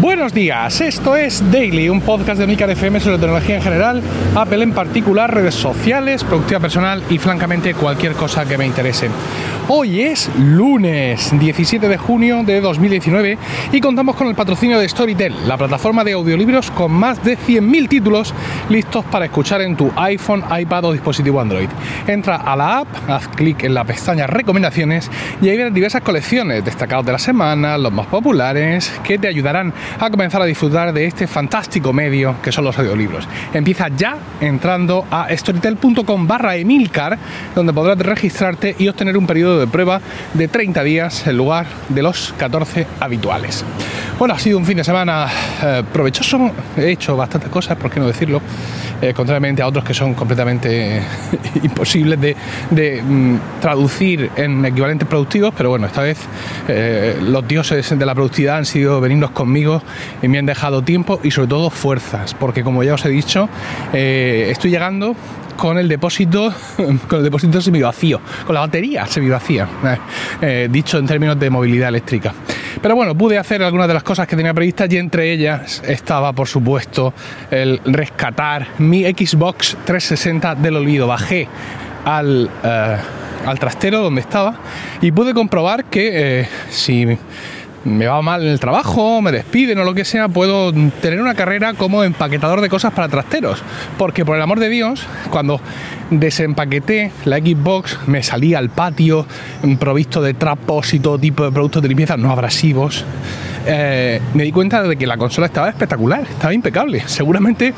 Buenos días, esto es Daily, un podcast de Milcar FM sobre tecnología en general, Apple en particular, redes sociales, productividad personal y francamente cualquier cosa que me interese. Hoy es lunes 17 de junio de 2019 y contamos con el patrocinio de Storytel, la plataforma de audiolibros con más de 100.000 títulos listos para escuchar en tu iPhone, iPad o dispositivo Android. Entra a la app, haz clic en la pestaña Recomendaciones y ahí verás diversas colecciones destacados de la semana, los más populares, que te ayudarán a comenzar a disfrutar de este fantástico medio que son los audiolibros. Empieza ya entrando a storytel.com barra Emilcar, donde podrás registrarte y obtener un periodo de prueba de 30 días en lugar de los 14 habituales. Bueno, ha sido un fin de semana eh, provechoso, he hecho bastantes cosas, por qué no decirlo, eh, contrariamente a otros que son completamente imposibles de, mm, traducir en equivalentes productivos, pero bueno, esta vez eh, los dioses de la productividad han sido venirnos conmigo y me han dejado tiempo y sobre todo fuerzas, porque como ya os he dicho, estoy llegando con el depósito, con el depósito semivacío, con la batería semivacía, eh, eh, dicho en términos de movilidad eléctrica. Pero bueno, pude hacer algunas de las cosas que tenía previstas y entre ellas estaba, por supuesto, el rescatar mi Xbox 360 del olvido. Bajé al, eh, al trastero donde estaba y pude comprobar que si me va mal en el trabajo, me despiden o lo que sea, puedo tener una carrera como empaquetador de cosas para trasteros. Porque por el amor de Dios, cuando desempaqueté la Xbox, me salí al patio provisto de trapos y todo tipo de productos de limpieza no abrasivos. Eh, me di cuenta de que la consola estaba espectacular, estaba impecable. Seguramente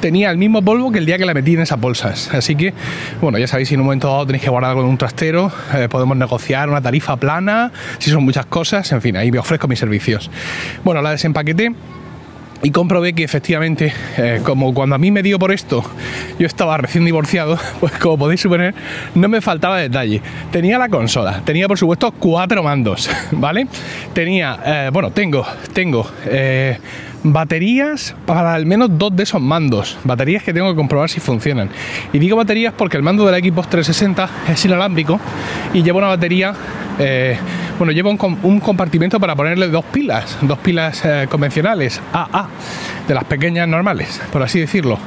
tenía el mismo polvo que el día que la metí en esas bolsas. Así que, bueno, ya sabéis, si en un momento dado tenéis que guardar en un trastero, eh, podemos negociar una tarifa plana, si son muchas cosas, en fin, ahí me ofrezco mis servicios. Bueno, la desempaqueté y comprobé que efectivamente, eh, como cuando a mí me dio por esto, yo estaba recién divorciado, pues como podéis suponer, no me faltaba detalle. Tenía la consola, tenía por supuesto cuatro mandos, ¿vale? Tenía, eh, bueno, tengo, tengo eh, baterías para al menos dos de esos mandos, baterías que tengo que comprobar si funcionan. Y digo baterías porque el mando de la Xbox 360 es inalámbrico y lleva una batería bueno, lleva un, compartimento para ponerle dos pilas, dos pilas eh, convencionales, AA, de las pequeñas normales, por así decirlo.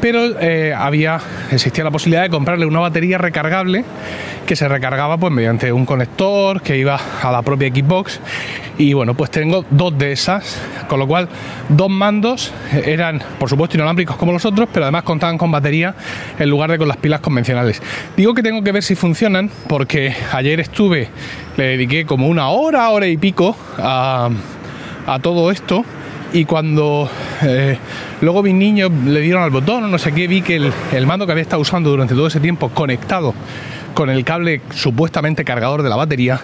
Pero eh, había, existía la posibilidad de comprarle una batería recargable que se recargaba pues mediante un conector que iba a la propia Xbox y bueno pues tengo dos de esas con lo cual dos mandos eran por supuesto inalámbricos como los otros pero además contaban con batería en lugar de con las pilas convencionales. Digo que tengo que ver si funcionan porque ayer estuve le dediqué como una hora hora y pico a, todo esto y cuando eh, luego mis niños le dieron al botón no sé qué, vi que el, el, mando que había estado usando durante todo ese tiempo conectado con el cable supuestamente cargador de la batería,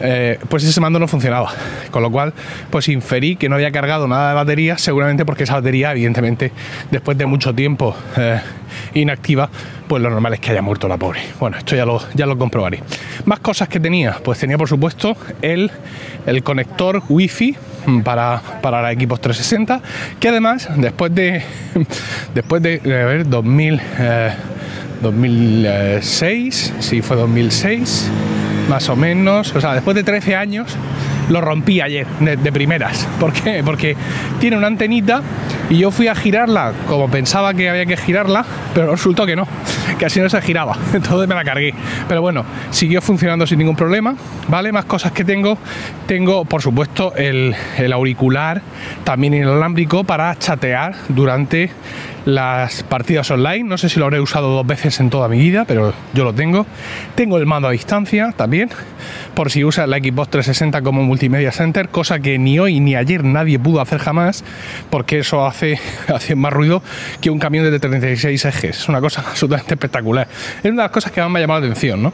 eh, pues ese mando no funcionaba. Con lo cual, pues inferí que no había cargado nada de batería, seguramente porque esa batería, evidentemente, después de mucho tiempo eh, inactiva, pues lo normal es que haya muerto la pobre. Bueno, esto ya lo, ya lo comprobaré. Más cosas que tenía, pues tenía por supuesto el, el conector wifi para, para la Xbox 360, que además, después de, después de, a ver, 2000... 2006, sí fue 2006, más o menos, o sea, después de 13 años lo rompí ayer de, primeras. ¿Por qué? Porque tiene una antenita y yo fui a girarla como pensaba que había que girarla, pero resultó que no, que así no se giraba. Entonces me la cargué. Pero bueno, siguió funcionando sin ningún problema. ¿Vale? Más cosas que tengo. Tengo, por supuesto, el, el auricular también inalámbrico para chatear durante las partidas online. No sé si lo habré usado dos veces en toda mi vida, pero yo lo tengo. Tengo el mando a distancia también, por si usa la Xbox 360 como multimedia center, cosa que ni hoy ni ayer nadie pudo hacer jamás, porque eso hace, hace más ruido que un camión de 36 ejes. Es una cosa absolutamente espectacular. Es una de las cosas que más me ha llamado la atención, ¿no?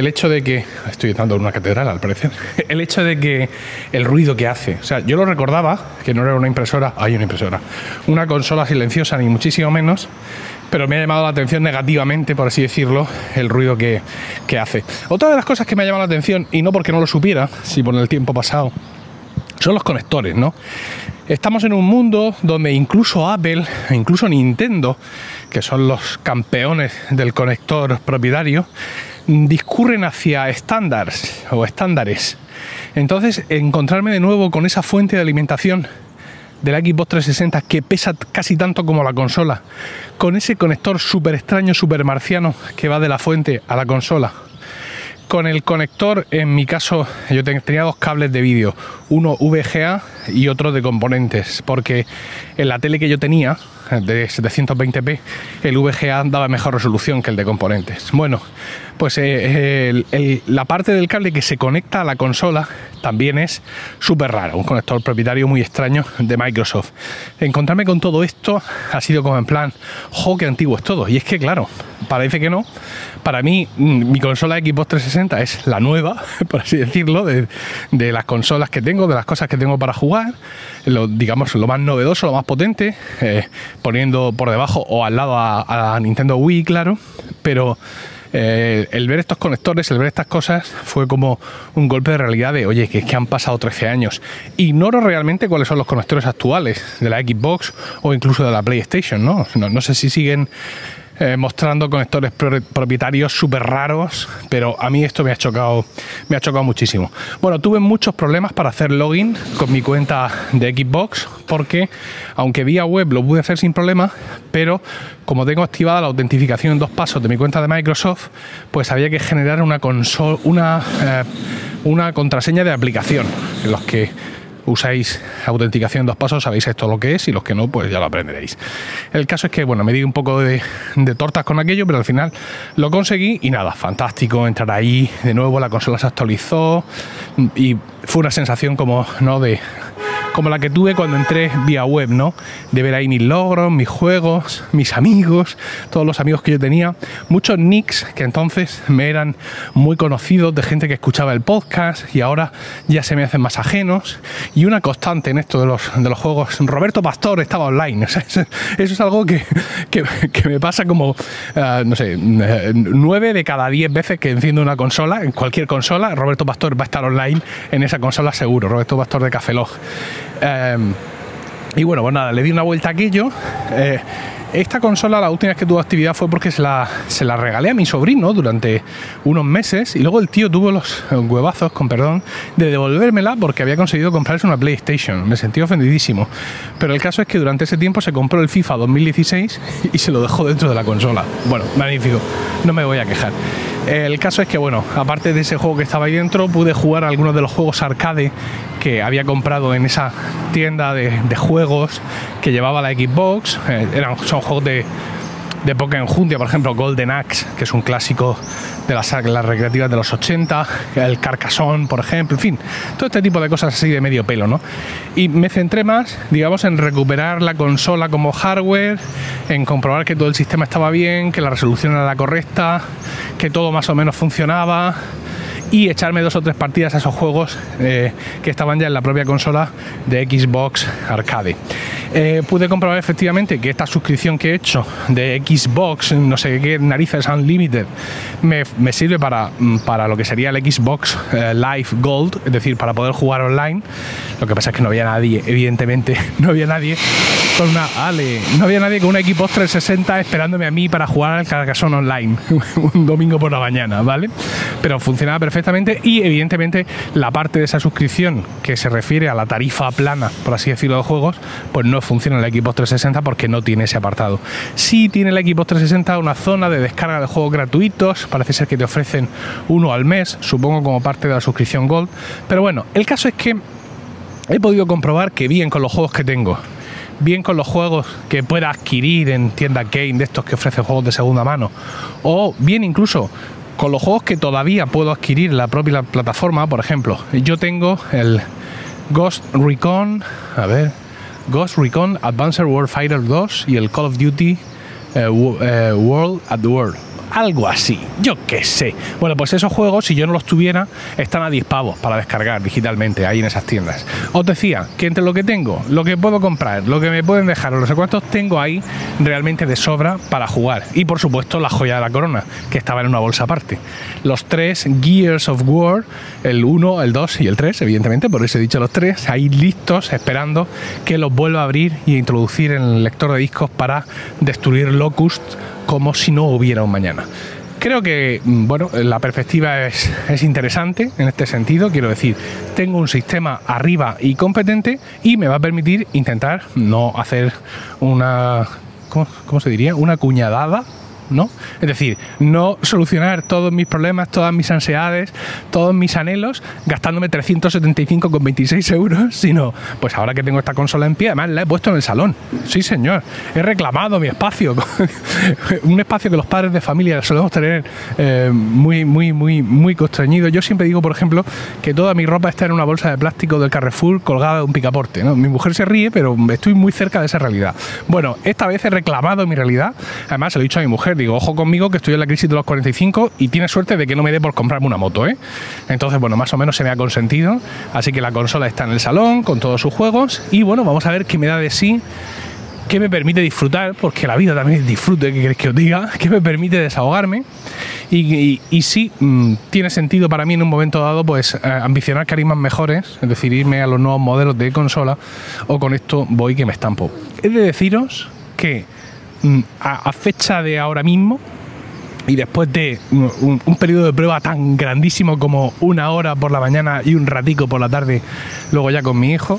El hecho de que. Estoy dando una catedral al parecer. El hecho de que el ruido que hace. O sea, yo lo recordaba, que no era una impresora. Hay una impresora. Una consola silenciosa, ni muchísimo menos. Pero me ha llamado la atención negativamente, por así decirlo, el ruido que, que hace. Otra de las cosas que me ha llamado la atención, y no porque no lo supiera, si por el tiempo pasado, son los conectores, ¿no? Estamos en un mundo donde incluso Apple, e incluso Nintendo, que son los campeones del conector propietario, discurren hacia estándares o estándares. Entonces, encontrarme de nuevo con esa fuente de alimentación de la Xbox 360 que pesa casi tanto como la consola, con ese conector súper extraño, súper marciano que va de la fuente a la consola, con el conector, en mi caso, yo tenía dos cables de vídeo, uno VGA y otro de componentes, porque en la tele que yo tenía, de 720p, el VGA daba mejor resolución que el de componentes. Bueno, pues eh, la parte del cable que se conecta a la consola también es súper raro, un conector propietario muy extraño de Microsoft. Encontrarme con todo esto ha sido como en plan, jo, qué antiguo es todo. Y es que, claro, parece que no. Para mí, mm, mi consola Xbox 360 es la nueva, por así decirlo, de, las consolas que tengo, de las cosas que tengo para jugar, digamos, lo más novedoso, lo más potente, eh, poniendo por debajo o al lado a Nintendo Wii, claro, pero eh, el ver estos conectores, el ver estas cosas, fue como un golpe de realidad de, oye, que es que han pasado 13 años. Ignoro realmente cuáles son los conectores actuales de la Xbox o incluso de la PlayStation, ¿no? No, no sé si siguen eh, mostrando conectores propietarios súper raros, pero a mí esto me ha chocado, me ha chocado muchísimo. Bueno, tuve muchos problemas para hacer login con mi cuenta de Xbox, porque aunque vía web lo pude hacer sin problema, pero como tengo activada la autentificación en dos pasos de mi cuenta de Microsoft, pues había que generar una una, eh, una contraseña de aplicación en los que usáis autenticación en dos pasos, sabéis esto lo que es y los que no, pues ya lo aprenderéis. El caso es que, bueno, me di un poco de, de, tortas con aquello, pero al final lo conseguí y nada, fantástico entrar ahí, de nuevo la consola se actualizó y fue una sensación como, ¿no? De como la que tuve cuando entré vía web, ¿no? De ver ahí mis logros, mis juegos, mis amigos, todos los amigos que yo tenía, muchos nicks que entonces me eran muy conocidos de gente que escuchaba el podcast y ahora ya se me hacen más ajenos. Y una constante en esto de los, de los juegos, Roberto Pastor estaba online. eso, es algo que, me pasa como, eh, no sé, nueve de cada diez veces que enciendo una consola, en cualquier consola, Roberto Pastor va a estar online en esa consola seguro, Roberto Pastor de Cafelog. Em, y bueno, pues nada, le di una vuelta a aquello. Eh, esta consola, la última vez que tuvo actividad fue porque se la, se la regalé a mi sobrino durante unos meses y luego el tío tuvo los huevazos, con perdón, de devolvérmela porque había conseguido comprarse una PlayStation. Me sentí ofendidísimo. Pero el caso es que durante ese tiempo se compró el FIFA 2016 y se lo dejó dentro de la consola. Bueno, magnífico, no me voy a quejar. El caso es que, bueno, aparte de ese juego que estaba ahí dentro, pude jugar algunos de los juegos arcade que había comprado en esa tienda de, juegos que llevaba la Xbox. Eh, eran, son juegos de, de poca enjundia, por ejemplo, Golden Axe, que es un clásico de las, las recreativas de los 80, el Carcassonne, por ejemplo, en fin, todo este tipo de cosas así de medio pelo, ¿no? Y me centré más, digamos, en recuperar la consola como hardware, en comprobar que todo el sistema estaba bien, que la resolución era la correcta, que todo más o menos funcionaba y echarme dos o tres partidas a esos juegos eh, que estaban ya en la propia consola de Xbox Arcade. Eh, pude comprobar efectivamente que esta suscripción que he hecho de Xbox, no sé qué narices Unlimited, me, me sirve para, mm, para lo que sería el Xbox eh, Live Gold, es decir, para poder jugar online. Lo que pasa es que no había nadie, evidentemente, no había nadie con una Ale, no había nadie con una Xbox 360 esperándome a mí para jugar al Carcassonne online un domingo por la mañana, ¿vale? Pero funcionaba perfectamente y evidentemente la parte de esa suscripción que se refiere a la tarifa plana, por así decirlo, de juegos, pues no funciona en la Xbox 360 porque no tiene ese apartado. Sí tiene la Xbox 360 una zona de descarga de juegos gratuitos, parece ser que te ofrecen uno al mes, supongo como parte de la suscripción Gold, pero bueno, el caso es que he podido comprobar que bien con los juegos que tengo, bien con los juegos que pueda adquirir en tiendas game de estos que ofrecen juegos de segunda mano, o bien incluso con los juegos que todavía puedo adquirir en la propia plataforma, por ejemplo, yo tengo el Ghost Recon, a ver, Ghost Recon Advanced Warfighter 2 y el Call of Duty eh, eh, World at World algo así, yo qué sé. Bueno, pues esos juegos, si yo no los tuviera, están a 10 pavos para descargar digitalmente ahí en esas tiendas. Os decía que entre lo que tengo, lo que puedo comprar, lo que me pueden dejar, no sé cuántos tengo ahí realmente de sobra para jugar. Y por supuesto la joya de la corona, que estaba en una bolsa aparte. Los tres Gears of War, el 1, el 2 y el 3, evidentemente, por eso he dicho los tres, ahí listos, esperando que los vuelva a abrir y introducir en el lector de discos para destruir Locust como si no hubiera un mañana. Creo que, mm, bueno, la perspectiva es, es interesante en este sentido. Quiero decir, tengo un sistema arriba y competente y me va a permitir intentar no hacer una ¿cómo, ¿cómo, se diría? Una cuñadada Es decir, no solucionar todos mis problemas, todas mis ansiedades, todos mis anhelos, gastándome 375,26 euros, sino, pues ahora que tengo esta consola en pie, además la he puesto en el salón. Sí, señor, he reclamado mi espacio, un espacio que los padres de familia solemos tener eh, muy, muy, muy, muy constreñido. Yo siempre digo, por ejemplo, que toda mi ropa está en una bolsa de plástico del Carrefour colgada de un picaporte. Mi mujer se ríe, pero estoy muy cerca de esa realidad. Bueno, esta vez he reclamado mi realidad. Además, se lo he dicho a mi mujer, digo, ojo conmigo que estoy en la crisis de los 45 y tiene suerte de que no me dé por comprarme una moto, ¿eh? Entonces, bueno, más o menos se me ha consentido. Así que la consola está en el salón con todos sus juegos y bueno, vamos a ver qué me da de sí que me permite disfrutar, porque la vida también es disfrute, ¿qué queréis que os diga? Que me permite desahogarme y, y, sí, mm, tiene sentido para mí en un momento dado, pues eh, ambicionar carismas mejores, es decir, irme a los nuevos modelos de consola o con esto voy que me estampo. He de deciros que Mm, a, fecha de ahora mismo, y después de un, periodo de prueba tan grandísimo como una hora por la mañana y un ratico por la tarde, luego ya con mi hijo,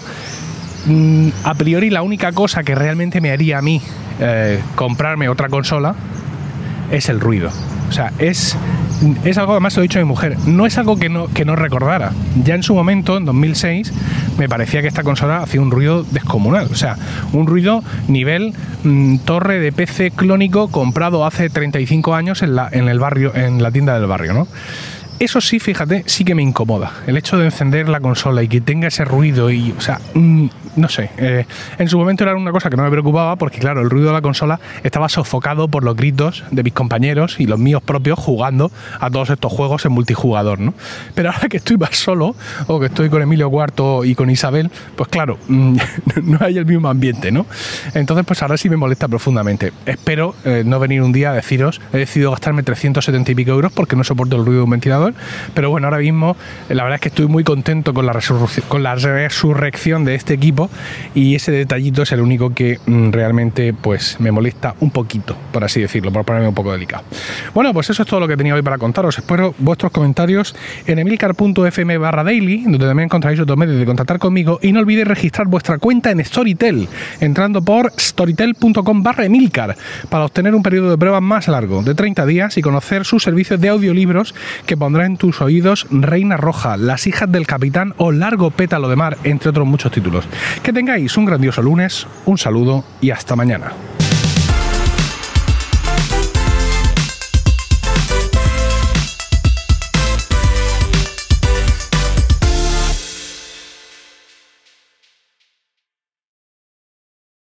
mm, a priori la única cosa que realmente me haría a mí eh, comprarme otra consola es el ruido. O sea, es, es algo, además lo he dicho a mi mujer, no es algo que no, que no recordara. Ya en su momento, en 2006, me parecía que esta consola hacía un ruido descomunal. O sea, un ruido nivel mm, torre de PC clónico comprado hace 35 años en, la, en el barrio, en la tienda del barrio, ¿no? Eso sí, fíjate, sí que me incomoda. El hecho de encender la consola y que tenga ese ruido y, o sea, mm, no sé, eh, en su momento era una cosa que no me preocupaba porque, claro, el ruido de la consola estaba sofocado por los gritos de mis compañeros y los míos propios jugando a todos estos juegos en multijugador, ¿no? Pero ahora que estoy más solo o que estoy con Emilio Cuarto y con Isabel, pues claro, no hay el mismo ambiente, ¿no? Entonces, pues ahora sí me molesta profundamente. Espero eh, no venir un día a deciros, he decidido gastarme 370 y pico euros porque no soporto el ruido de un ventilador pero bueno, ahora mismo eh, la verdad es que estoy muy contento con la resurrección de este equipo y ese detallito es el único que mm, realmente pues me molesta un poquito, por así decirlo, por ponerme un poco delicado. Bueno, pues eso es todo lo que tenía hoy para contaros. Espero vuestros comentarios en emilcar.fm barra daily, donde también encontráis otros medios de contactar conmigo y no olvidéis registrar vuestra cuenta en Storytel, entrando por storytel.com barra emilcar para obtener un periodo de prueba más largo, de 30 días y conocer sus servicios de audiolibros que pondrán en tus oídos Reina Roja, Las hijas del capitán o Largo pétalo de mar, entre otros muchos títulos. Que tengáis un grandioso lunes, un saludo y hasta mañana.